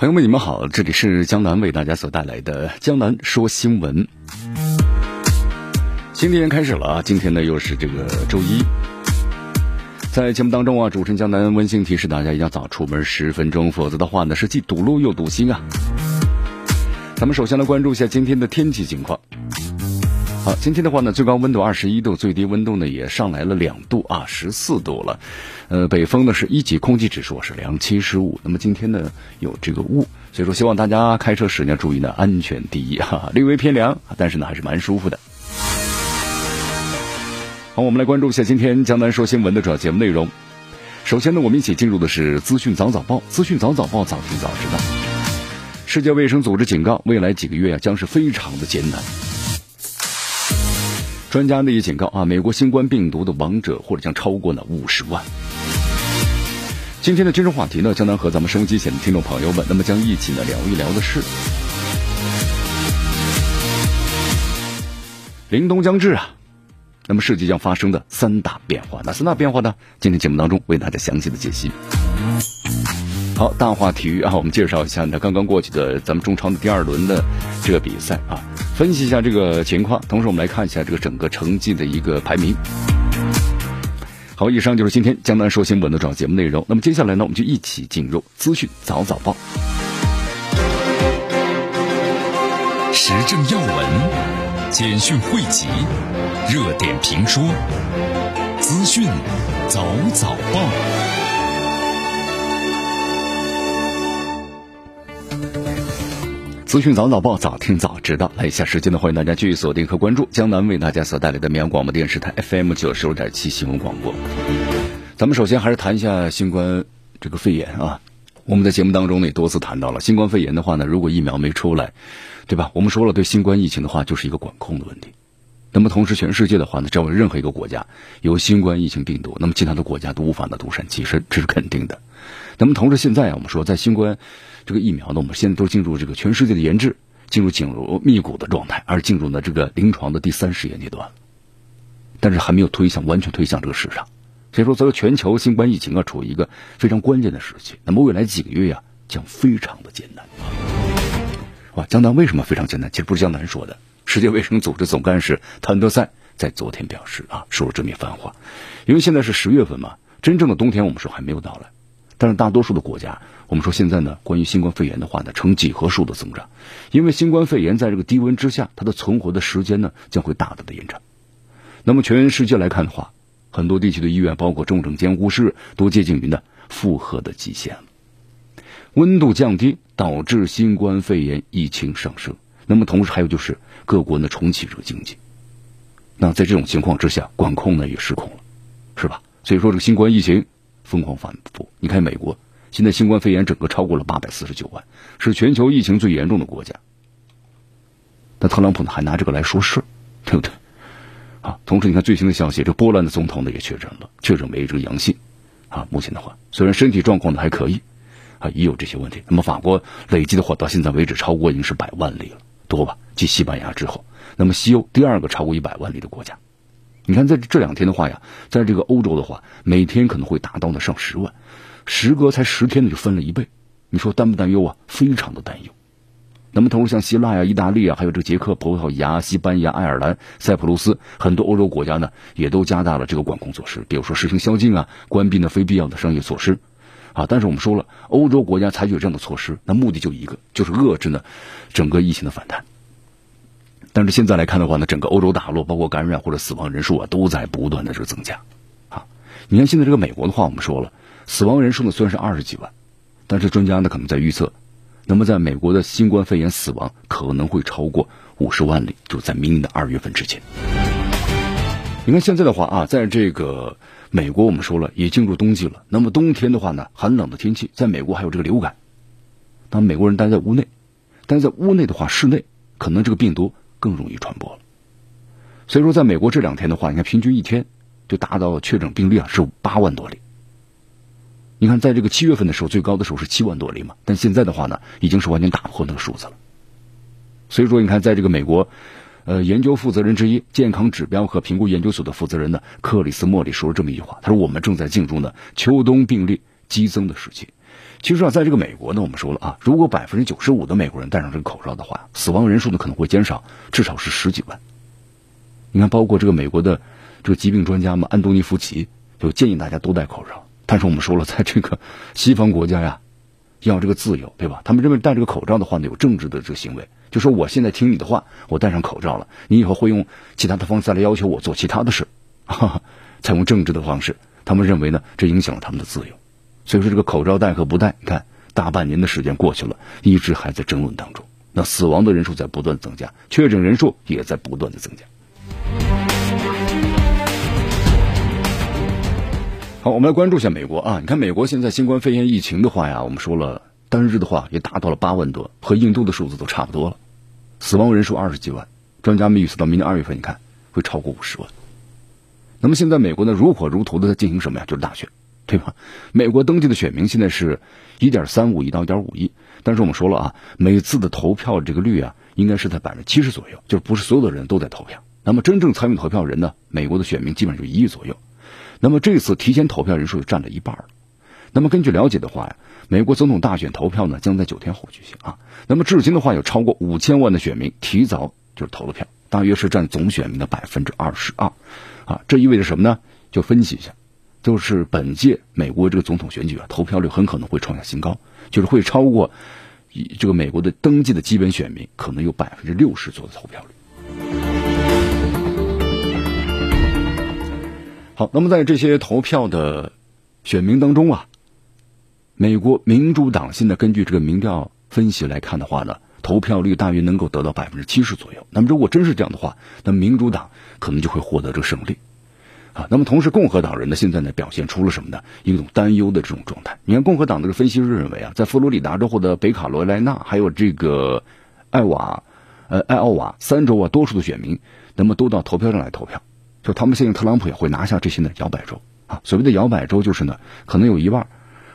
朋友们，你们好，这里是江南为大家所带来的《江南说新闻》。新的一天开始了啊！今天呢又是这个周一，在节目当中啊，主持人江南温馨提示大家一定要早出门十分钟，否则的话呢是既堵路又堵心啊。咱们首先来关注一下今天的天气情况。好，今天的话呢，最高温度二十一度，最低温度呢也上来了两度啊，十四度了。呃，北风呢是一级，空气指数是良七十五。那么今天呢有这个雾，所以说希望大家开车时呢注意呢安全第一哈，略微偏凉，但是呢还是蛮舒服的。好，我们来关注一下今天江南说新闻的主要节目内容。首先呢，我们一起进入的是资讯早早报，资讯早早报，早听早知道。世界卫生组织警告，未来几个月啊将是非常的艰难。专家呢也警告啊，美国新冠病毒的亡者或者将超过呢五十万。今天的今日话题呢，将南和咱们收音机前的听众朋友们，那么将一起呢聊一聊的是，凛冬将至啊，那么世界将发生的三大变化，哪三大变化呢？今天节目当中为大家详细的解析。好，大话体育啊，我们介绍一下呢刚刚过去的咱们中超的第二轮的这个比赛啊。分析一下这个情况，同时我们来看一下这个整个成绩的一个排名。好，以上就是今天江南说新闻的主要节目内容。那么接下来呢，我们就一起进入资讯早早报，时政要闻、简讯汇集、热点评说、资讯早早报。资讯早早报，早听早知道。来一下时间呢，欢迎大家继续锁定和关注江南为大家所带来的绵阳广播电视台 FM 九十五点七新闻广播。咱们首先还是谈一下新冠这个肺炎啊。我们在节目当中呢也多次谈到了新冠肺炎的话呢，如果疫苗没出来，对吧？我们说了，对新冠疫情的话就是一个管控的问题。那么同时，全世界的话呢，只要任何一个国家有新冠疫情病毒，那么其他的国家都无法呢独善其身，这是肯定的。那么同时，现在啊，我们说在新冠。这个疫苗呢，我们现在都进入这个全世界的研制，进入紧锣密鼓的状态，而进入呢这个临床的第三实验阶段，但是还没有推向完全推向这个市场，所以说，这个全球新冠疫情啊处于一个非常关键的时期。那么未来几个月呀，将非常的艰难。哇，江南为什么非常艰难？其实不是江南说的，世界卫生组织总干事谭德赛在昨天表示啊，说了这么一番话，因为现在是十月份嘛，真正的冬天我们说还没有到来。但是大多数的国家，我们说现在呢，关于新冠肺炎的话呢，呈几何数的增长，因为新冠肺炎在这个低温之下，它的存活的时间呢将会大大的延长。那么全世界来看的话，很多地区的医院，包括重症监护室，都接近于呢负荷的极限了。温度降低导致新冠肺炎疫情上升，那么同时还有就是各国呢重启这个经济，那在这种情况之下，管控呢也失控了，是吧？所以说这个新冠疫情。疯狂反复，你看美国现在新冠肺炎整个超过了八百四十九万，是全球疫情最严重的国家。那特朗普呢还拿这个来说事儿，对不对？啊，同时你看最新的消息，这波兰的总统呢也确诊了，确诊为这个阳性。啊，目前的话虽然身体状况呢还可以，啊也有这些问题。那么法国累计的话到现在为止超过已经是百万例了，多吧？继西班牙之后，那么西欧第二个超过一百万例的国家。你看，在这两天的话呀，在这个欧洲的话，每天可能会达到呢上十万，时隔才十天呢就分了一倍，你说担不担忧啊？非常的担忧。那么，同时像希腊呀、意大利啊，还有这个捷克、葡萄牙、西班牙、爱尔兰、塞浦路斯很多欧洲国家呢，也都加大了这个管控措施，比如说实行宵禁啊，关闭呢非必要的商业措施，啊。但是我们说了，欧洲国家采取这样的措施，那目的就一个，就是遏制呢整个疫情的反弹。但是现在来看的话呢，整个欧洲大陆包括感染或者死亡人数啊，都在不断的这个增加，啊，你看现在这个美国的话，我们说了，死亡人数呢虽然是二十几万，但是专家呢可能在预测，那么在美国的新冠肺炎死亡可能会超过五十万例，就在明年的二月份之前。你看现在的话啊，在这个美国我们说了也进入冬季了，那么冬天的话呢，寒冷的天气，在美国还有这个流感，当美国人待在屋内，但是在屋内的话，室内可能这个病毒更容易传播了。所以说，在美国这两天的话，你看平均一天就达到确诊病例啊是八万多例。你看，在这个七月份的时候，最高的时候是七万多例嘛，但现在的话呢，已经是完全打破那个数字了。所以说，你看，在这个美国，呃，研究负责人之一、健康指标和评估研究所的负责人呢，克里斯莫里说了这么一句话，他说：“我们正在进入呢秋冬病例激增的时期。”其实啊，在这个美国呢，我们说了啊，如果百分之九十五的美国人戴上这个口罩的话，死亡人数呢可能会减少至少是十几万。你看，包括这个美国的这个疾病专家嘛，安东尼·福奇就建议大家都戴口罩。但是我们说了，在这个西方国家呀，要这个自由，对吧？他们认为戴这个口罩的话呢，有政治的这个行为，就说我现在听你的话，我戴上口罩了，你以后会用其他的方式来要求我做其他的事，哈 哈采用政治的方式。他们认为呢，这影响了他们的自由。所以说，这个口罩戴和不戴，你看大半年的时间过去了，一直还在争论当中。那死亡的人数在不断增加，确诊人数也在不断的增加。好，我们来关注一下美国啊。你看，美国现在新冠肺炎疫情的话呀，我们说了，单日的话也达到了八万多，和印度的数字都差不多了，死亡人数二十几万。专家们预测到明年二月份，你看会超过五十万。那么现在美国呢，如火如荼的在进行什么呀？就是大选。对吧？美国登记的选民现在是一点三五亿到一点五亿，但是我们说了啊，每次的投票这个率啊，应该是在百分之七十左右，就不是所有的人都在投票。那么真正参与投票人呢，美国的选民基本上就一亿左右。那么这次提前投票人数就占了一半了。那么根据了解的话呀，美国总统大选投票呢将在九天后举行啊。那么至今的话，有超过五千万的选民提早就是投了票，大约是占总选民的百分之二十二。啊，这意味着什么呢？就分析一下。就是本届美国这个总统选举啊，投票率很可能会创下新高，就是会超过这个美国的登记的基本选民可能有百分之六十左右的投票率。好，那么在这些投票的选民当中啊，美国民主党现在根据这个民调分析来看的话呢，投票率大约能够得到百分之七十左右。那么如果真是这样的话，那民主党可能就会获得这个胜利。啊，那么同时，共和党人呢，现在呢表现出了什么呢？一种担忧的这种状态。你看，共和党这个分析师认为啊，在佛罗里达州或者北卡罗来纳，还有这个艾瓦、呃艾奥瓦三州啊，多数的选民那么都到投票站来投票，就他们相信特朗普也会拿下这些呢摇摆州啊。所谓的摇摆州就是呢，可能有一半，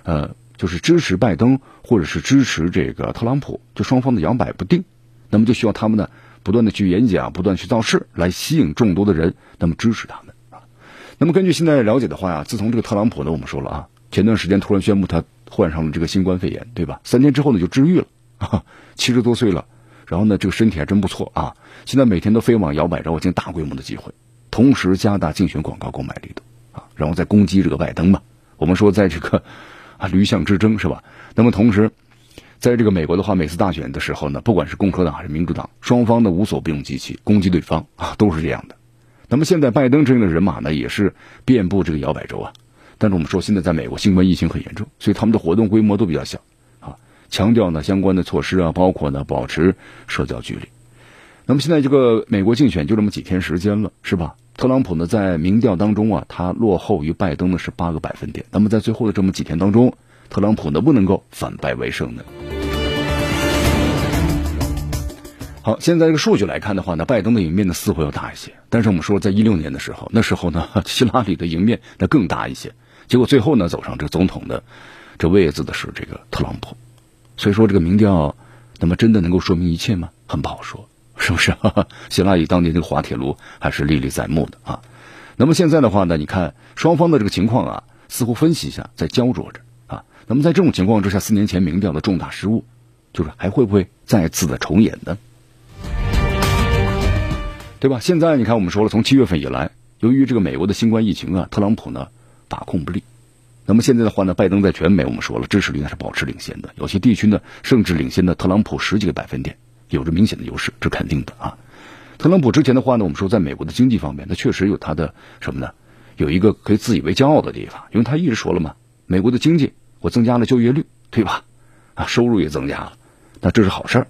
呃，就是支持拜登或者是支持这个特朗普，就双方的摇摆不定，那么就需要他们呢不断的去演讲，不断去造势，来吸引众多的人，那么支持他们啊。那么根据现在了解的话呀，自从这个特朗普呢，我们说了啊，前段时间突然宣布他患上了这个新冠肺炎，对吧？三天之后呢就治愈了，七十多岁了，然后呢这个身体还真不错啊。现在每天都飞往摇摆州进行大规模的机会，同时加大竞选广告购买力度啊，然后再攻击这个拜登嘛。我们说在这个 啊驴象之争是吧？那么同时，在这个美国的话，每次大选的时候呢，不管是共和党还是民主党，双方呢无所不用其极攻击对方啊，都是这样的。那么现在拜登阵营的人马呢，也是遍布这个摇摆州啊。但是我们说，现在在美国新冠疫情很严重，所以他们的活动规模都比较小啊。强调呢相关的措施啊，包括呢保持社交距离。那么现在这个美国竞选就这么几天时间了，是吧？特朗普呢在民调当中啊，他落后于拜登的是八个百分点。那么在最后的这么几天当中，特朗普能不能够反败为胜呢？好，现在这个数据来看的话呢，拜登的赢面呢似乎要大一些。但是我们说，在一六年的时候，那时候呢，希拉里的赢面那更大一些。结果最后呢，走上这个总统的这位子的是这个特朗普。所以说，这个民调，那么真的能够说明一切吗？很不好说，是不是？希拉里当年这个滑铁卢还是历历在目的啊。那么现在的话呢，你看双方的这个情况啊，似乎分析一下在焦灼着啊。那么在这种情况之下，四年前民调的重大失误，就是还会不会再次的重演呢？对吧？现在你看，我们说了，从七月份以来，由于这个美国的新冠疫情啊，特朗普呢把控不力。那么现在的话呢，拜登在全美我们说了支持率呢是保持领先的，有些地区呢甚至领先的特朗普十几个百分点，有着明显的优势，这肯定的啊。特朗普之前的话呢，我们说在美国的经济方面，他确实有他的什么呢？有一个可以自以为骄傲的地方，因为他一直说了嘛，美国的经济我增加了就业率，对吧？啊，收入也增加了，那这是好事。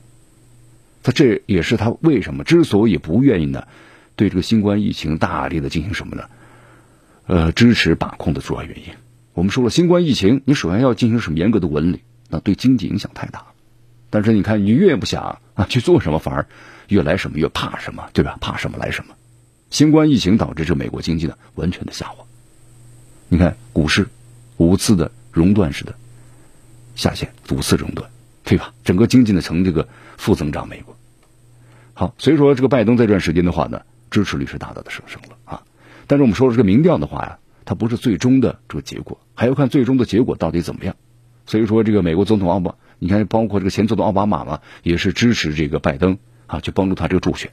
他这也是他为什么之所以不愿意呢？对这个新冠疫情大力的进行什么呢？呃，支持把控的主要原因。我们说了，新冠疫情你首先要进行什么严格的管理，那对经济影响太大了。但是你看，你越不想啊去做什么，反而越来什么越怕什么，对吧？怕什么来什么。新冠疫情导致这美国经济呢完全的下滑。你看股市五次的熔断式的下线，五次熔断，对吧？整个经济呢呈这个负增长。美国好，所以说这个拜登在这段时间的话呢，支持率是大大的上升了啊。但是我们说这个民调的话呀，它不是最终的这个结果，还要看最终的结果到底怎么样。所以说这个美国总统奥巴马，你看包括这个前总统奥巴马嘛，也是支持这个拜登啊，去帮助他这个助选。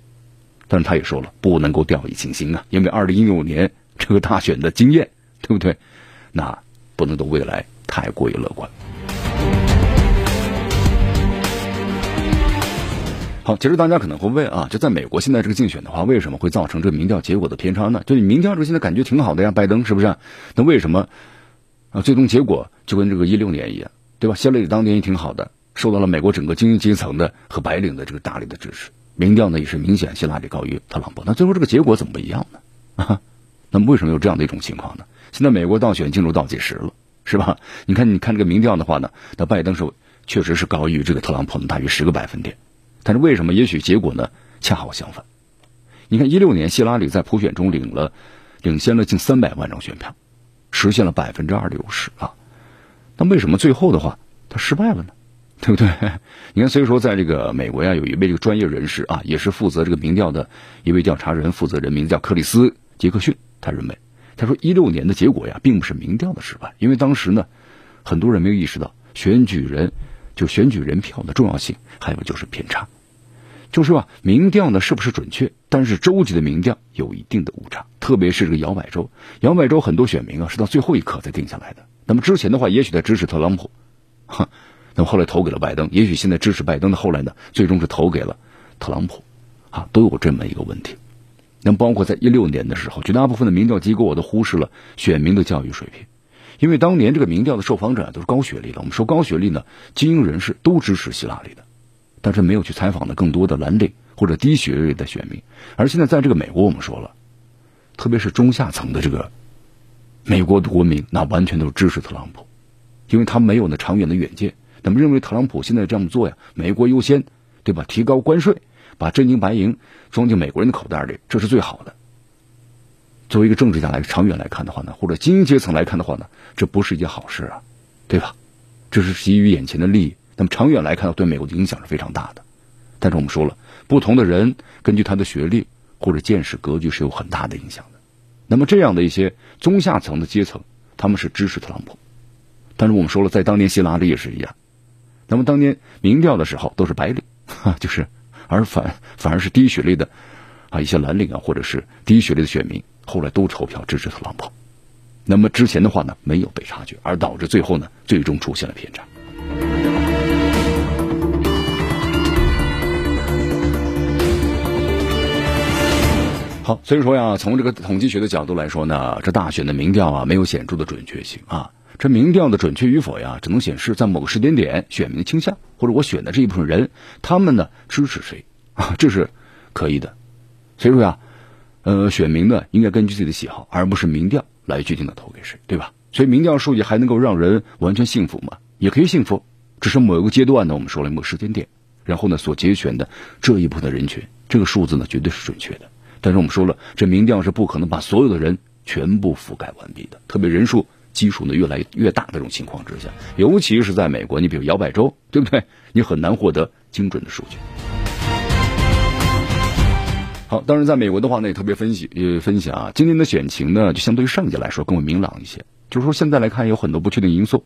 但是他也说了，不能够掉以轻心啊，因为二零一六年这个大选的经验，对不对？那不能对未来太过于乐观。好，其实大家可能会问啊，就在美国现在这个竞选的话，为什么会造成这个民调结果的偏差呢？就你民调这现在感觉挺好的呀，拜登是不是？那为什么啊？最终结果就跟这个一六年一样，对吧？希拉里当年也挺好的，受到了美国整个精英阶层的和白领的这个大力的支持。民调呢也是明显希拉里高于特朗普，那最后这个结果怎么不一样呢？啊，那么为什么有这样的一种情况呢？现在美国倒选进入倒计时了，是吧？你看，你看这个民调的话呢，那拜登是确实是高于这个特朗普的大约十个百分点，但是为什么？也许结果呢恰好相反。你看，一六年希拉里在普选中领了领先了近三百万张选票，实现了百分之二的优势啊。那为什么最后的话他失败了呢？对不对？你看，所以说，在这个美国呀，有一位这个专业人士啊，也是负责这个民调的一位调查人负责人，名字叫克里斯·杰克逊。他认为，他说一六年的结果呀，并不是民调的失败，因为当时呢，很多人没有意识到选举人就选举人票的重要性，还有就是偏差，就是吧，民调呢是不是准确？但是州级的民调有一定的误差，特别是这个摇摆州，摇摆州很多选民啊是到最后一刻才定下来的。那么之前的话，也许在支持特朗普，哈。那么后来投给了拜登，也许现在支持拜登的后来呢，最终是投给了特朗普，啊，都有这么一个问题。那么包括在一六年的时候，绝大部分的民调机构我都忽视了选民的教育水平，因为当年这个民调的受访者都是高学历的。我们说高学历呢，精英人士都支持希拉里的，但是没有去采访的更多的蓝领或者低学历的选民。而现在在这个美国，我们说了，特别是中下层的这个美国的国民，那完全都支持特朗普，因为他没有那长远的远见。那么认为特朗普现在这样做呀，美国优先，对吧？提高关税，把真金白银装进美国人的口袋里，这是最好的。作为一个政治家来长远来看的话呢，或者精英阶层来看的话呢，这不是一件好事啊，对吧？这是基于眼前的利益。那么长远来看，对美国的影响是非常大的。但是我们说了，不同的人根据他的学历或者见识格局是有很大的影响。那么这样的一些中下层的阶层，他们是支持特朗普。但是我们说了，在当年希拉里也是一样。那么当年民调的时候都是白领，哈 就是，而反反而是低学历的啊一些蓝领啊或者是低学历的选民，后来都投票支持特朗普。那么之前的话呢没有被察觉，而导致最后呢最终出现了偏差。好，所以说呀，从这个统计学的角度来说呢，这大选的民调啊没有显著的准确性啊。这民调的准确与否呀，只能显示在某个时间点选民的倾向，或者我选的这一部分人，他们呢支持谁啊？这是可以的。所以说呀，呃，选民呢应该根据自己的喜好，而不是民调来决定的投给谁，对吧？所以民调数据还能够让人完全信服吗？也可以信服，只是某一个阶段呢，我们说了某个时间点，然后呢所节选的这一部分人群，这个数字呢绝对是准确的。但是我们说了，这民调是不可能把所有的人全部覆盖完毕的，特别人数。基数呢越来越大的这种情况之下，尤其是在美国，你比如摇摆州，对不对？你很难获得精准的数据。好，当然在美国的话呢，也特别分析呃分析啊，今年的选情呢，就相对于上届来说更为明朗一些。就是说现在来看有很多不确定因素，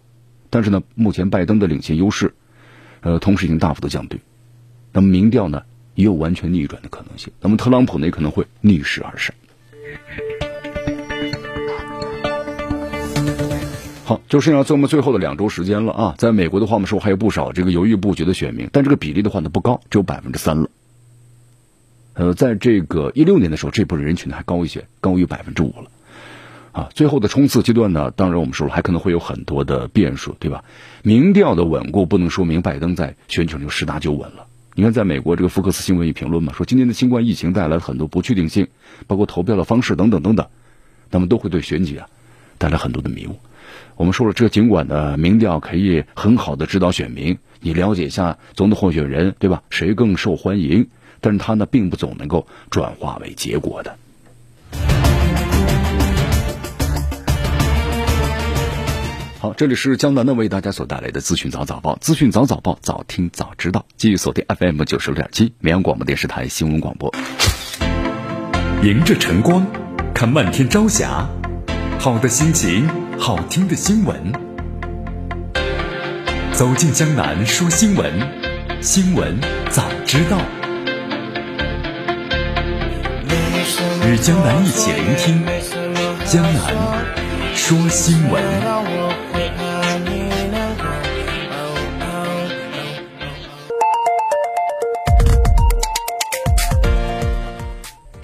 但是呢，目前拜登的领先优势，呃，同时已经大幅度降低。那么民调呢也有完全逆转的可能性。那么特朗普呢也可能会逆势而上。好，就剩下这么最后的两周时间了啊！在美国的话，我们说还有不少这个犹豫不决的选民，但这个比例的话呢不高，只有百分之三了。呃，在这个一六年的时候，这部分人群呢还高一些，高于百分之五了。啊，最后的冲刺阶段呢，当然我们说了，还可能会有很多的变数，对吧？民调的稳固不能说明拜登在选举上就十拿九稳了。你看，在美国这个福克斯新闻也评论嘛，说今年的新冠疫情带来了很多不确定性，包括投票的方式等等等等，那么都会对选举啊带来很多的迷雾。我们说了，这尽管的，民调可以很好的指导选民，你了解一下总统候选人，对吧？谁更受欢迎？但是它呢，并不总能够转化为结果的。好，这里是江南的为大家所带来的资讯早早报，资讯早早报，早听早知道。继续锁定 FM 九十六点七，绵阳广播电视台新闻广播。迎着晨光，看漫天朝霞，好的心情，好听的新闻。走进江南说新闻，新闻早知道。与江南一起聆听江南说新闻。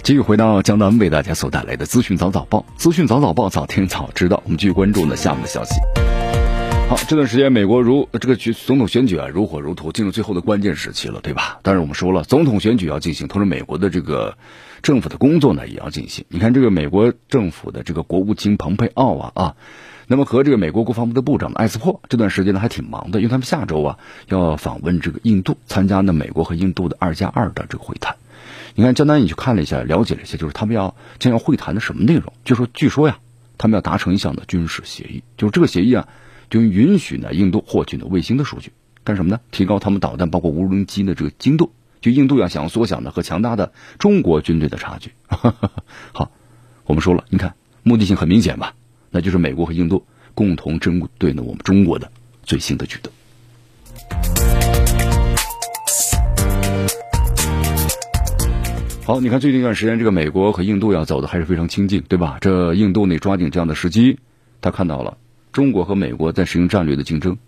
继续回到江南为大家所带来的资讯早早报，资讯早早报，早听早知道。我们继续关注呢下面的消息。好，这段时间美国如这个总统选举啊如火如荼，进入最后的关键时期了，对吧？当然我们说了，总统选举要进行，同时美国的这个政府的工作呢也要进行。你看这个美国政府的这个国务卿蓬佩奥啊啊，那么和这个美国国防部的部长艾斯珀这段时间呢还挺忙的，因为他们下周啊要访问这个印度，参加呢美国和印度的二加二的这个会谈。你看，江南，你去看了一下，了解了一下，就是他们要将要会谈的什么内容？就说，据说呀，他们要达成一项的军事协议，就是这个协议啊，就允许呢印度获取呢卫星的数据，干什么呢？提高他们导弹包括无人机的这个精度。就印度要想缩小呢和强大的中国军队的差距。好，我们说了，你看目的性很明显吧？那就是美国和印度共同针对呢我们中国的最新的举动。好，你看最近一段时间，这个美国和印度要走的还是非常亲近，对吧？这印度呢抓紧这样的时机，他看到了中国和美国在实行战略的竞争，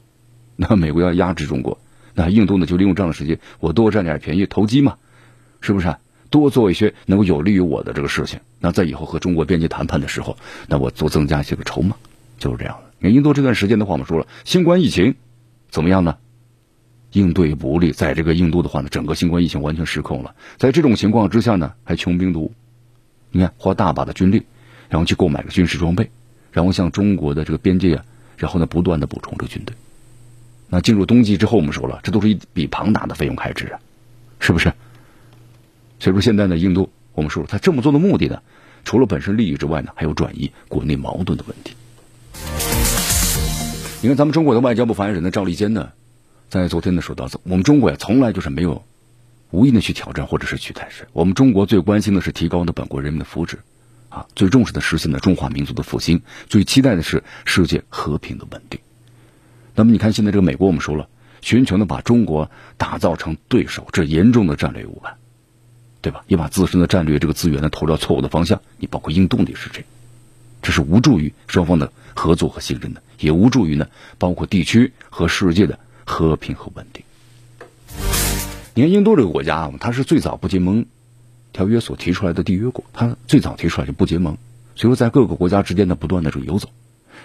那美国要压制中国，那印度呢就利用这样的时机，我多占点便宜，投机嘛，是不是？多做一些能够有利于我的这个事情，那在以后和中国边界谈判的时候，那我多增加一些个筹码，就是这样的。你看印度这段时间的话，我们说了，新冠疫情怎么样呢？应对不利，在这个印度的话呢，整个新冠疫情完全失控了。在这种情况之下呢，还穷兵黩武，你看花大把的军力，然后去购买个军事装备，然后向中国的这个边界啊，然后呢不断的补充这个军队。那进入冬季之后，我们说了，这都是一笔庞大的费用开支啊，是不是？所以说现在呢，印度我们说了，他这么做的目的呢，除了本身利益之外呢，还有转移国内矛盾的问题。你看咱们中国的外交部发言人呢，赵立坚呢。在昨天的说到，我们中国呀，从来就是没有无意的去挑战或者是去抬升。我们中国最关心的是提高的本国人民的福祉，啊，最重视的实现了中华民族的复兴，最期待的是世界和平的稳定。那么你看，现在这个美国，我们说了，寻求呢把中国打造成对手，这严重的战略误判，对吧？也把自身的战略这个资源呢投到错误的方向。你包括印度也是这样，这是无助于双方的合作和信任的，也无助于呢包括地区和世界的。和平和稳定。你看印度这个国家啊，它是最早不结盟条约所提出来的缔约国，它最早提出来就不结盟，所以说在各个国家之间呢不断的这个游走。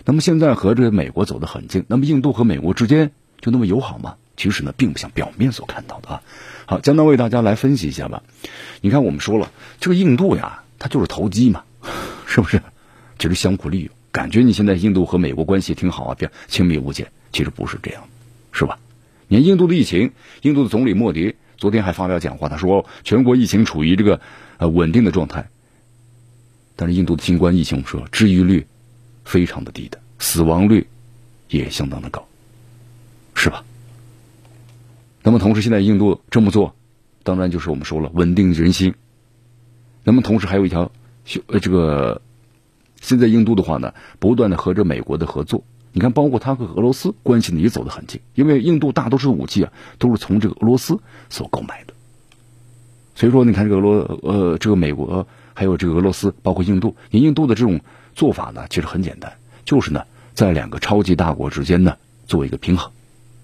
那么现在和这个美国走得很近，那么印度和美国之间就那么友好吗？其实呢，并不像表面所看到的啊。好，江南为大家来分析一下吧。你看我们说了，这个印度呀，它就是投机嘛，是不是？就是相互利用，感觉你现在印度和美国关系挺好啊，别亲密无间，其实不是这样。是吧？你看印度的疫情，印度的总理莫迪昨天还发表讲话，他说全国疫情处于这个呃稳定的状态。但是印度的新冠疫情，我们说治愈率非常的低的，死亡率也相当的高，是吧？那么同时，现在印度这么做，当然就是我们说了稳定人心。那么同时还有一条，呃，这个现在印度的话呢，不断的和这美国的合作。你看，包括他和俄罗斯关系呢也走得很近，因为印度大多数武器啊都是从这个俄罗斯所购买的。所以说，你看这个俄罗呃，这个美国还有这个俄罗斯，包括印度，你印度的这种做法呢，其实很简单，就是呢在两个超级大国之间呢做一个平衡，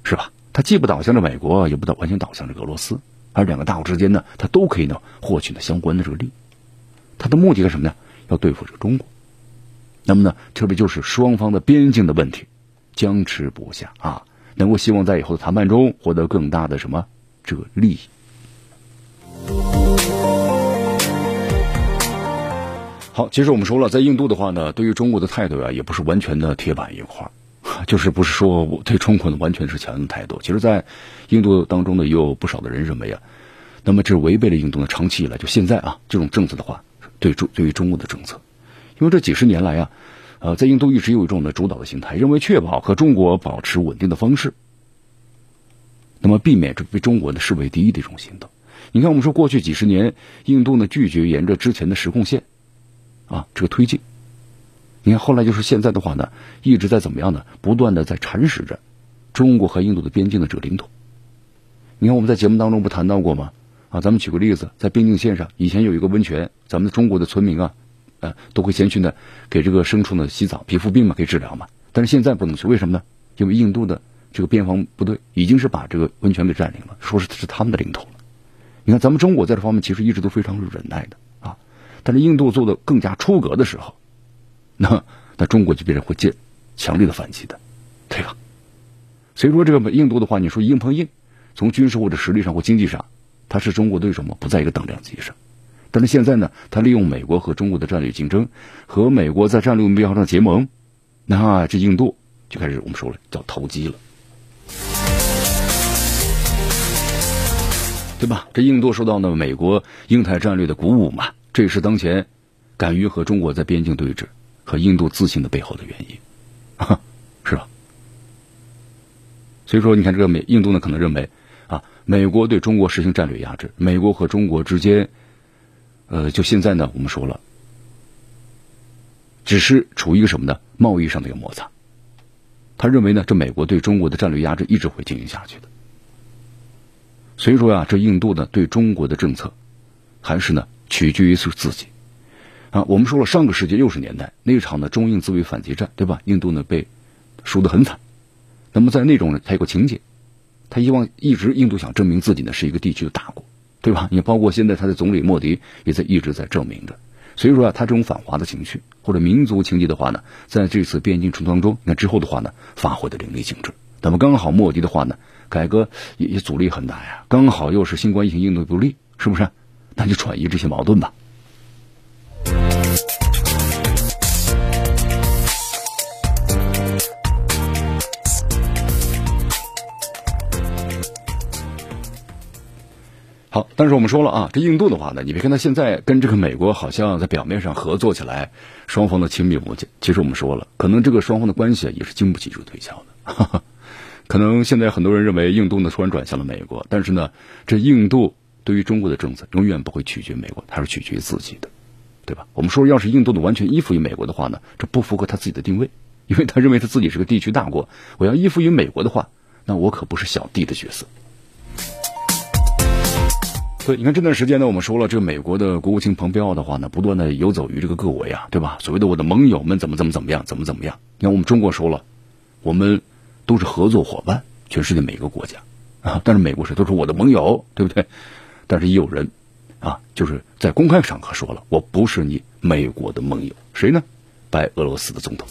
是吧？它既不倒向着美国，也不倒完全倒向这个俄罗斯，而两个大国之间呢，它都可以呢获取呢相关的这个利益。它的目的是什么呢？要对付这个中国。那么呢，特别就是双方的边境的问题僵持不下啊，能够希望在以后的谈判中获得更大的什么这个利益。好，其实我们说了，在印度的话呢，对于中国的态度啊，也不是完全的铁板一块 就是不是说我对中国呢完全是强硬态度。其实，在印度当中呢，也有不少的人认为啊，那么这违背了印度呢长期以来就现在啊这种政策的话，对中对于中国的政策，因为这几十年来啊，呃，在印度一直有一种呢主导的心态，认为确保和中国保持稳定的方式，那么避免这被中国呢视为第一的一种行动。你看，我们说过去几十年，印度呢拒绝沿着之前的实控线，啊，这个推进。你看后来就是现在的话呢，一直在怎么样呢？不断的在蚕食着中国和印度的边境的这个领土。你看我们在节目当中不谈到过吗？啊，咱们举个例子，在边境线上，以前有一个温泉，咱们中国的村民啊，呃，都会先去呢给这个牲畜呢洗澡，皮肤病嘛可以治疗嘛。但是现在不能去，为什么呢？因为印度的这个边防部队已经是把这个温泉给占领了，说是是他们的领土了。你看，咱们中国在这方面其实一直都非常忍耐的啊，但是印度做的更加出格的时候，那那中国就必然会见强烈的反击的，对吧？所以说，这个印度的话，你说硬碰硬，从军事或者实力上或经济上，它是中国对手吗？不在一个等量级上。但是现在呢，他利用美国和中国的战略竞争，和美国在战略目标上结盟，那这印度就开始我们说了叫投机了。对吧？这印度受到呢美国印太战略的鼓舞嘛，这也是当前敢于和中国在边境对峙和印度自信的背后的原因，是吧？所以说，你看这个美印度呢，可能认为啊，美国对中国实行战略压制，美国和中国之间，呃，就现在呢，我们说了，只是处于一个什么呢？贸易上的一个摩擦。他认为呢，这美国对中国的战略压制一直会进行下去的。所以说呀，这印度呢对中国的政策，还是呢取决于是自己啊。我们说了，上个世纪六十年代那场的中印自卫反击战，对吧？印度呢被输得很惨。那么在那种呢，他有个情节，他希望一直印度想证明自己呢是一个地区的大国，对吧？也包括现在他的总理莫迪也在一直在证明着。所以说啊，他这种反华的情绪或者民族情绪的话呢，在这次边境冲突当中，那之后的话呢，发挥的淋漓尽致。那么刚好莫迪的话呢？改革也也阻力很大呀，刚好又是新冠疫情应对不利，是不是？那就转移这些矛盾吧。好，但是我们说了啊，这印度的话呢，你别看他现在跟这个美国好像在表面上合作起来，双方的亲密无间，其实我们说了，可能这个双方的关系，也是经不起这个推敲的。可能现在很多人认为印度呢突然转向了美国，但是呢，这印度对于中国的政策永远不会取决于美国，它是取决于自己的，对吧？我们说，要是印度的完全依附于美国的话呢，这不符合他自己的定位，因为他认为他自己是个地区大国，我要依附于美国的话，那我可不是小弟的角色。所以你看这段时间呢，我们说了，这个美国的国务卿蓬佩奥的话呢，不断的游走于这个各国呀，对吧？所谓的我的盟友们怎么怎么怎么样，怎么怎么样？你看我们中国说了，我们。都是合作伙伴，全世界每个国家啊，但是美国是都是我的盟友，对不对？但是也有人啊，就是在公开场合说了，我不是你美国的盟友，谁呢？白俄罗斯的总统。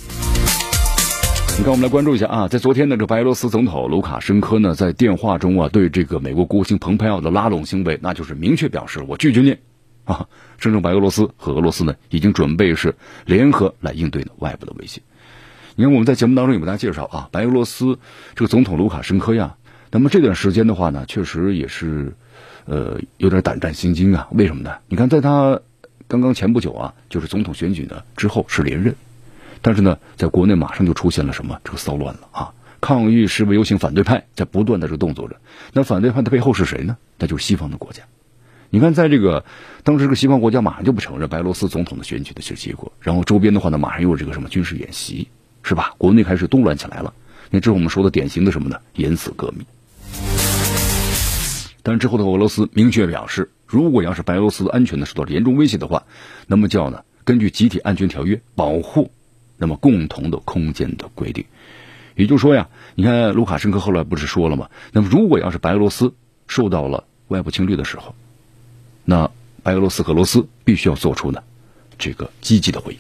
你看，我们来关注一下啊，在昨天呢，这白俄罗斯总统卢卡申科呢，在电话中啊，对这个美国国务卿蓬佩奥的拉拢行为，那就是明确表示我拒绝你啊，声称白俄罗斯和俄罗斯呢，已经准备是联合来应对呢外部的威胁。你看，我们在节目当中也给大家介绍啊，白俄罗斯这个总统卢卡申科呀，那么这段时间的话呢，确实也是，呃，有点胆战心惊啊。为什么呢？你看，在他刚刚前不久啊，就是总统选举呢之后是连任，但是呢，在国内马上就出现了什么这个骚乱了啊，抗议示威游行，反对派在不断的这个动作着。那反对派的背后是谁呢？那就是西方的国家。你看，在这个当时这个西方国家马上就不承认白俄罗斯总统的选举的这个结果，然后周边的话呢，马上又有这个什么军事演习。是吧？国内开始动乱起来了。那这是我们说的典型的什么呢？言辞革命。但之后的俄罗斯明确表示，如果要是白俄罗斯安全呢受到严重威胁的话，那么就要呢根据集体安全条约保护那么共同的空间的规定。也就是说呀，你看卢卡申科后来不是说了吗？那么如果要是白俄罗斯受到了外部侵略的时候，那白俄罗斯和俄罗斯必须要做出呢这个积极的回应。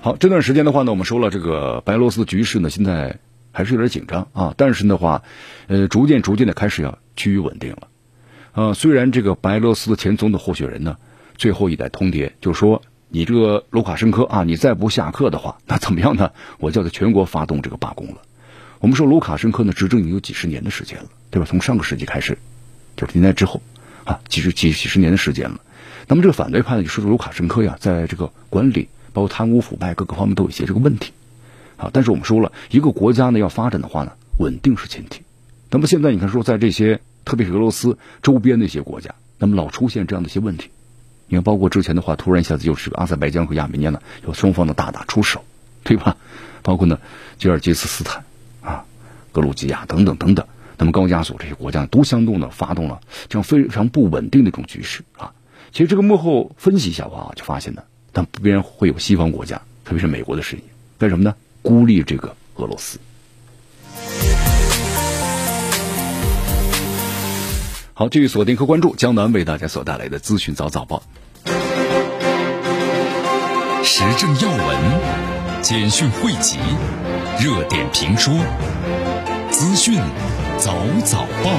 好，这段时间的话呢，我们说了，这个白俄罗斯局势呢，现在还是有点紧张啊。但是的话，呃，逐渐逐渐的开始要趋于稳定了。呃，虽然这个白俄罗斯的前总统候选人呢，最后一代通牒，就说你这个卢卡申科啊，你再不下课的话，那怎么样呢？我叫他全国发动这个罢工了。我们说卢卡申科呢，执政已经有几十年的时间了，对吧？从上个世纪开始，就是年代之后啊，几十几几十年的时间了。那么这个反对派呢，就说卢卡申科呀，在这个管理包括贪污腐败各个方面都有一些这个问题啊。但是我们说了一个国家呢要发展的话呢，稳定是前提。那么现在你看说在这些特别是俄罗斯周边的一些国家，那么老出现这样的一些问题。你看，包括之前的话，突然一下子又是个阿塞拜疆和亚美尼亚呢，有双方的大打出手，对吧？包括呢，吉尔吉斯斯坦啊、格鲁吉亚等等等等，那么高加索这些国家都相动的发动了这样非常不稳定的一种局势啊。其实这个幕后分析一下的话，就发现呢，但必然会有西方国家，特别是美国的声音，干什么呢？孤立这个俄罗斯。好，继续锁定和关注江南为大家所带来的资讯早早报，时政要闻、简讯汇集、热点评说、资讯早早报。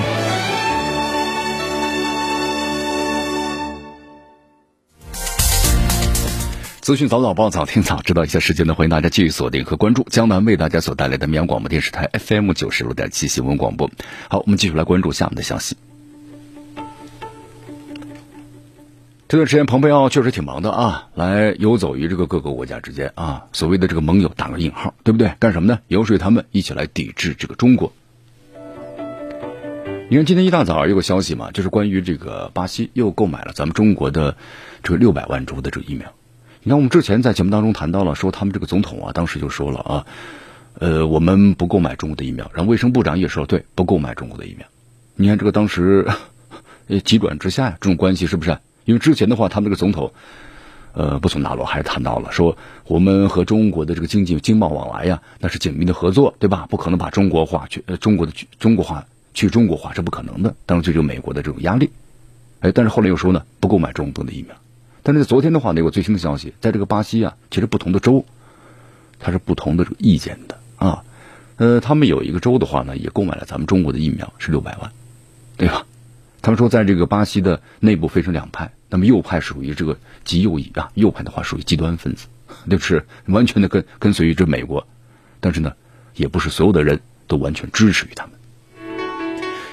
资讯早早报，早听早知道一下时间呢，欢迎大家继续锁定和关注江南为大家所带来的绵阳广播电视台 FM 九十六点七新闻广播。好，我们继续来关注下面的消息。这段时间，蓬佩奥确实挺忙的啊，来游走于这个各个国家之间啊，所谓的这个盟友打个引号，对不对？干什么呢？游说他们一起来抵制这个中国。你看，今天一大早有个消息嘛，就是关于这个巴西又购买了咱们中国的这个六百万株的这个疫苗。你看，我们之前在节目当中谈到了，说他们这个总统啊，当时就说了啊，呃，我们不购买中国的疫苗。然后卫生部长也说，对，不购买中国的疫苗。你看这个当时 急转直下呀，这种关系是不是？因为之前的话，他们这个总统，呃，布索纳罗还是谈到了说，我们和中国的这个经济经贸往来呀，那是紧密的合作，对吧？不可能把中国化去，呃，中国的去中国化去中国化是不可能的。当然，这就美国的这种压力。哎，但是后来又说呢，不购买中国的疫苗。但是昨天的话呢，有最新的消息，在这个巴西啊，其实不同的州，它是不同的这个意见的啊。呃，他们有一个州的话呢，也购买了咱们中国的疫苗，是六百万，对吧？他们说，在这个巴西的内部分成两派。那么右派属于这个极右翼啊，右派的话属于极端分子，就是完全的跟跟随于这美国，但是呢，也不是所有的人都完全支持于他们。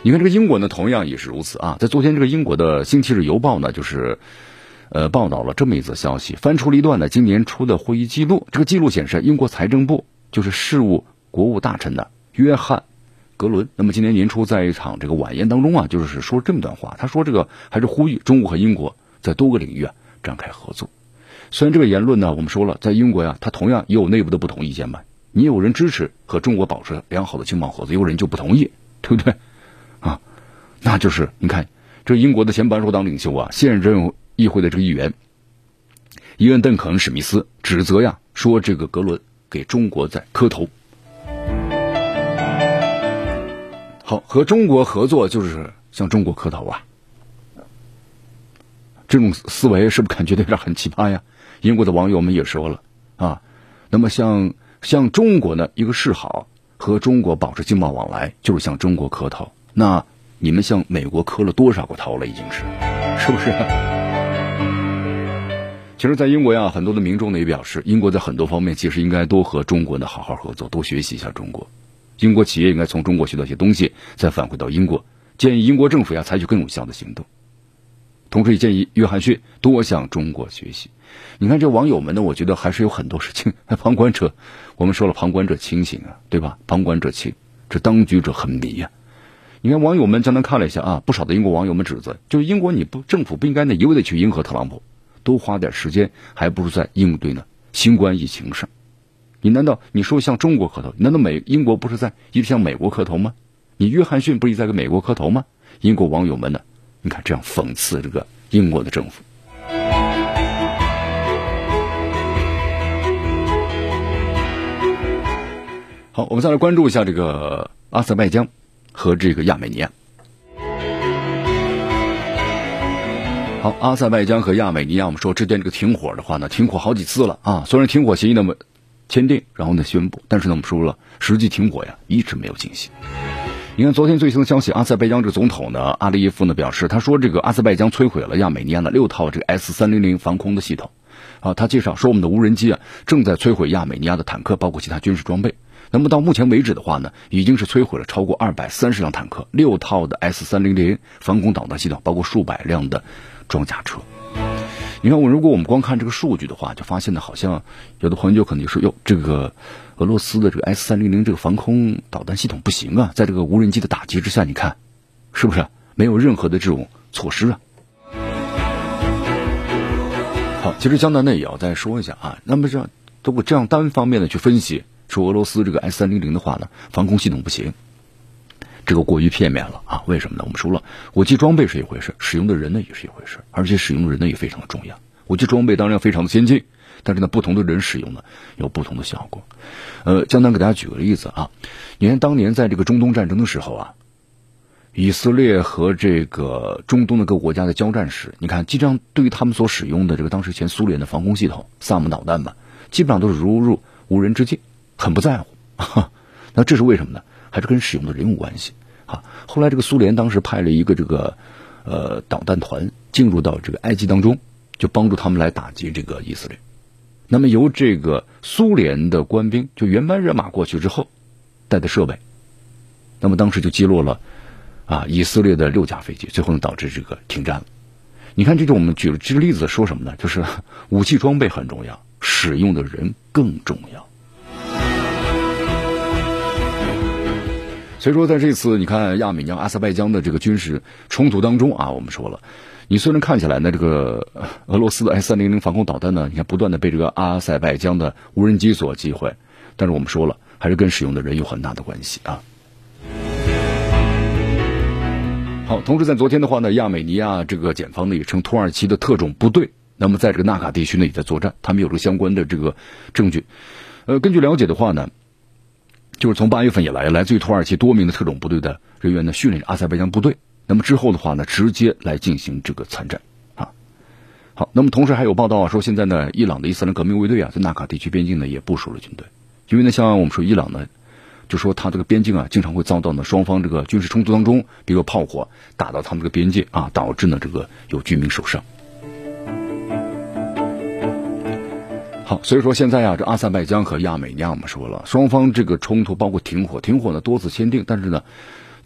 你看这个英国呢，同样也是如此啊。在昨天这个英国的《星期日邮报》呢，就是呃报道了这么一则消息，翻出了一段呢今年初的会议记录。这个记录显示，英国财政部就是事务国务大臣呢约翰格伦，那么今年年初在一场这个晚宴当中啊，就是说这么段话，他说这个还是呼吁中国和英国。在多个领域啊展开合作，虽然这个言论呢，我们说了，在英国呀，它同样也有内部的不同意见嘛。你有人支持和中国保持良好的经贸合作，有人就不同意，对不对？啊，那就是你看，这英国的前保守党领袖啊，现任议会的这个议员伊恩·邓肯·史密斯指责呀，说这个格伦给中国在磕头。好，和中国合作就是向中国磕头啊。这种思维是不是感觉有点很奇葩呀？英国的网友们也说了啊，那么向向中国呢一个示好，和中国保持经贸往来，就是向中国磕头。那你们向美国磕了多少个头了？已经是，是不是？其实，在英国呀，很多的民众呢也表示，英国在很多方面其实应该多和中国呢好好合作，多学习一下中国。英国企业应该从中国学到一些东西，再返回到英国。建议英国政府呀采取更有效的行动。同时也建议约翰逊多向中国学习。你看这网友们呢，我觉得还是有很多事情。旁观者，我们说了，旁观者清醒啊，对吧？旁观者清，这当局者很迷呀。你看网友们将他看了一下啊，不少的英国网友们指责，就是英国你不政府不应该呢一味的去迎合特朗普，多花点时间，还不如在应对呢新冠疫情上。你难道你说向中国磕头？难道美英国不是在一直向美国磕头吗？你约翰逊不是在给美国磕头吗？英国网友们呢？你看，这样讽刺这个英国的政府。好，我们再来关注一下这个阿塞拜疆和这个亚美尼亚。好，阿塞拜疆和亚美尼亚，我们说之间这个停火的话呢，停火好几次了啊。虽然停火协议那么签订，然后呢宣布，但是呢我们说了，实际停火呀一直没有进行。你看昨天最新的消息，阿塞拜疆这个总统呢，阿利耶夫呢表示，他说这个阿塞拜疆摧毁了亚美尼亚的六套这个 S 三零零防空的系统。啊，他介绍说，我们的无人机啊正在摧毁亚美尼亚的坦克，包括其他军事装备。那么到目前为止的话呢，已经是摧毁了超过二百三十辆坦克，六套的 S 三零零防空导弹系统，包括数百辆的装甲车。你看，我如果我们光看这个数据的话，就发现呢，好像有的朋友就可能就说，哟，这个。俄罗斯的这个 S 三零零这个防空导弹系统不行啊，在这个无人机的打击之下，你看，是不是没有任何的这种措施啊？好，其实江南呢也要再说一下啊。那么这如果这样单方面的去分析，说俄罗斯这个 S 三零零的话呢，防空系统不行，这个过于片面了啊。为什么呢？我们说了，武器装备是一回事，使用的人呢也是一回事，而且使用的人呢也非常的重要。武器装备当然非常的先进。但是呢，不同的人使用呢，有不同的效果。呃，江南给大家举个例子啊，你看当年在这个中东战争的时候啊，以色列和这个中东的各国家的交战时，你看，基本上对于他们所使用的这个当时前苏联的防空系统萨姆导弹吧，基本上都是如入无人之境，很不在乎。那这是为什么呢？还是跟使用的人有关系啊？后来这个苏联当时派了一个这个呃导弹团进入到这个埃及当中，就帮助他们来打击这个以色列。那么由这个苏联的官兵就原班人马过去之后，带的设备，那么当时就击落了啊以色列的六架飞机，最后呢导致这个停战了。你看，这就我们举了这个例子说什么呢？就是 武器装备很重要，使用的人更重要。所以说，在这次你看亚美尼亚、阿塞拜疆的这个军事冲突当中啊，我们说了。你虽然看起来呢，这个俄罗斯的 S 三零零防空导弹呢，你看不断的被这个阿塞拜疆的无人机所击毁，但是我们说了，还是跟使用的人有很大的关系啊。好，同时在昨天的话呢，亚美尼亚这个检方呢也称土耳其的特种部队，那么在这个纳卡地区呢也在作战，他们有着相关的这个证据。呃，根据了解的话呢，就是从八月份以来，来自于土耳其多名的特种部队的人员呢训练阿塞拜疆部队。那么之后的话呢，直接来进行这个参战啊。好，那么同时还有报道啊，说现在呢，伊朗的伊斯兰革命卫队啊，在纳卡地区边境呢也部署了军队，因为呢，像我们说伊朗呢，就说他这个边境啊，经常会遭到呢双方这个军事冲突当中，比如炮火打到他们这个边界啊，导致呢这个有居民受伤。好，所以说现在啊，这阿塞拜疆和亚美尼亚我们说了，双方这个冲突包括停火，停火呢多次签订，但是呢。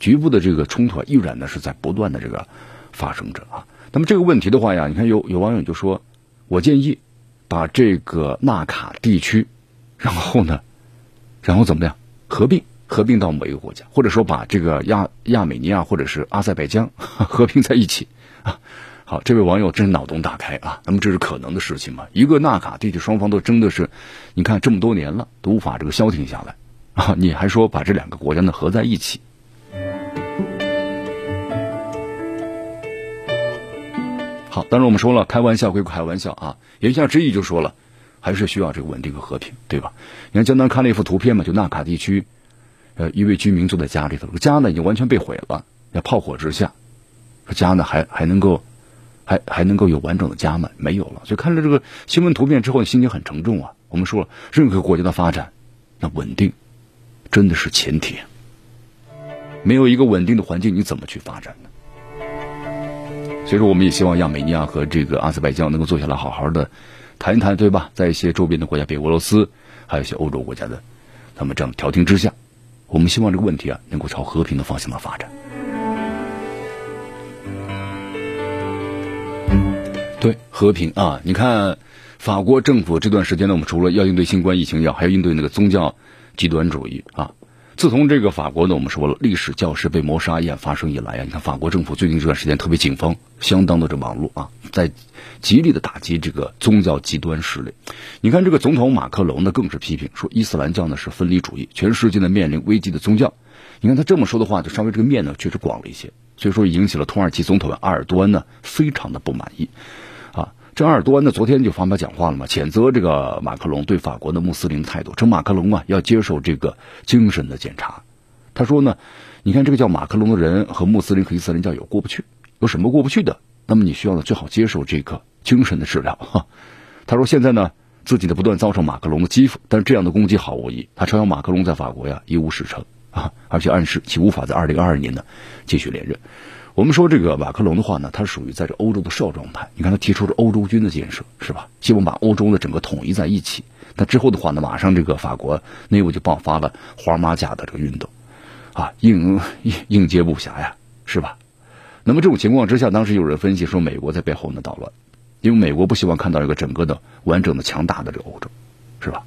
局部的这个冲突啊，依然呢是在不断的这个发生着啊。那么这个问题的话呀，你看有有网友就说，我建议把这个纳卡地区，然后呢，然后怎么样合并合并到某一个国家，或者说把这个亚亚美尼亚或者是阿塞拜疆 合并在一起啊。好，这位网友真是脑洞大开啊。那么这是可能的事情吗？一个纳卡地区双方都争的是，你看这么多年了都无法这个消停下来啊，你还说把这两个国家呢合在一起？好，当然我们说了，开玩笑归开玩笑啊，言下之意就说了，还是需要这个稳定和和平，对吧？你看，江南看了一幅图片嘛，就纳卡地区，呃，一位居民坐在家里头，家呢已经完全被毁了，在炮火之下，家呢还还能够，还还能够有完整的家吗？没有了。所以看了这个新闻图片之后，心情很沉重啊。我们说了，任何国家的发展，那稳定真的是前提。没有一个稳定的环境，你怎么去发展呢？所以说，我们也希望亚美尼亚和这个阿塞拜疆能够坐下来好好的谈一谈，对吧？在一些周边的国家，比如俄罗斯，还有一些欧洲国家的，他们这样调停之下，我们希望这个问题啊能够朝和平的方向的发展。对，和平啊！你看，法国政府这段时间呢，我们除了要应对新冠疫情，要还要应对那个宗教极端主义啊。自从这个法国呢，我们说了历史教师被谋杀案发生以来呀，你看法国政府最近这段时间特别紧张，相当的这忙碌啊，在极力的打击这个宗教极端势力。你看这个总统马克龙呢，更是批评说伊斯兰教呢是分离主义，全世界呢面临危机的宗教。你看他这么说的话，就稍微这个面呢确实广了一些，所以说引起了土耳其总统阿尔多安呢非常的不满意。这阿尔多安呢，昨天就发表讲话了嘛，谴责这个马克龙对法国的穆斯林态度，称马克龙啊要接受这个精神的检查。他说呢，你看这个叫马克龙的人和穆斯林和伊斯兰教有过不去，有什么过不去的？那么你需要呢最好接受这个精神的治疗。哈，他说现在呢自己的不断遭受马克龙的欺负，但是这样的攻击毫无意义。他嘲笑马克龙在法国呀一无是处啊，而且暗示其无法在二零二二年呢继续连任。我们说这个马克龙的话呢，他属于在这欧洲的少壮派。你看他提出了欧洲军的建设，是吧？希望把欧洲的整个统一在一起。那之后的话呢，马上这个法国内部就爆发了黄马甲的这个运动，啊，应应应接不暇呀，是吧？那么这种情况之下，当时有人分析说，美国在背后呢捣乱，因为美国不希望看到一个整个的完整的强大的这个欧洲，是吧？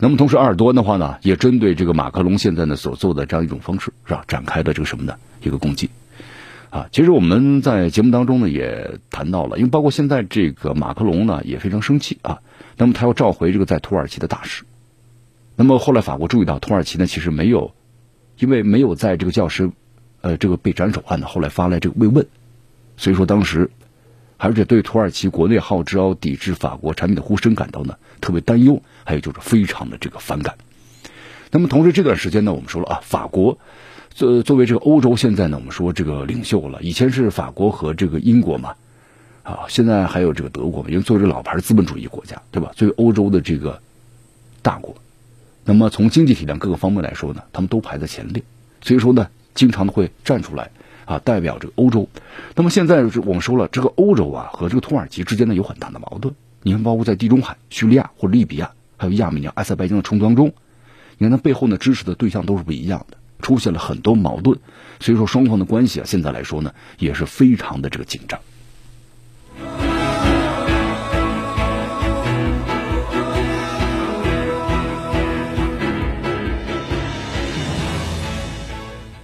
那么同时，阿尔多安的话呢，也针对这个马克龙现在呢所做的这样一种方式，是吧？展开的这个什么呢？一个攻击，啊，其实我们在节目当中呢也谈到了，因为包括现在这个马克龙呢也非常生气啊，那么他要召回这个在土耳其的大使，那么后来法国注意到土耳其呢其实没有，因为没有在这个教师。呃，这个被斩首案呢，后来发来这个慰问，所以说当时，而且对土耳其国内号召抵制法国产品的呼声感到呢特别担忧，还有就是非常的这个反感。那么同时这段时间呢，我们说了啊，法国作作为这个欧洲现在呢，我们说这个领袖了，以前是法国和这个英国嘛，啊，现在还有这个德国嘛，因为作为这老牌资本主义国家，对吧？作为欧洲的这个大国，那么从经济体量各个方面来说呢，他们都排在前列，所以说呢。经常的会站出来啊，代表这个欧洲。那么现在我们说了，这个欧洲啊和这个土耳其之间呢有很大的矛盾。你看，包括在地中海、叙利亚或利比亚，还有亚美尼亚、阿塞拜疆的冲突当中，你看它背后呢支持的对象都是不一样的，出现了很多矛盾。所以说双方的关系啊，现在来说呢也是非常的这个紧张。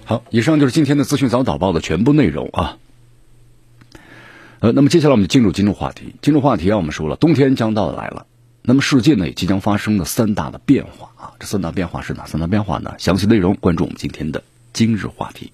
好，以上就是今天的资讯早导报的全部内容啊。呃，那么接下来我们就进入今日话题。今日话题啊，我们说了，冬天将到来了。那么世界呢也即将发生的三大的变化啊。这三大变化是哪三大变化呢？详细内容关注我们今天的今日话题。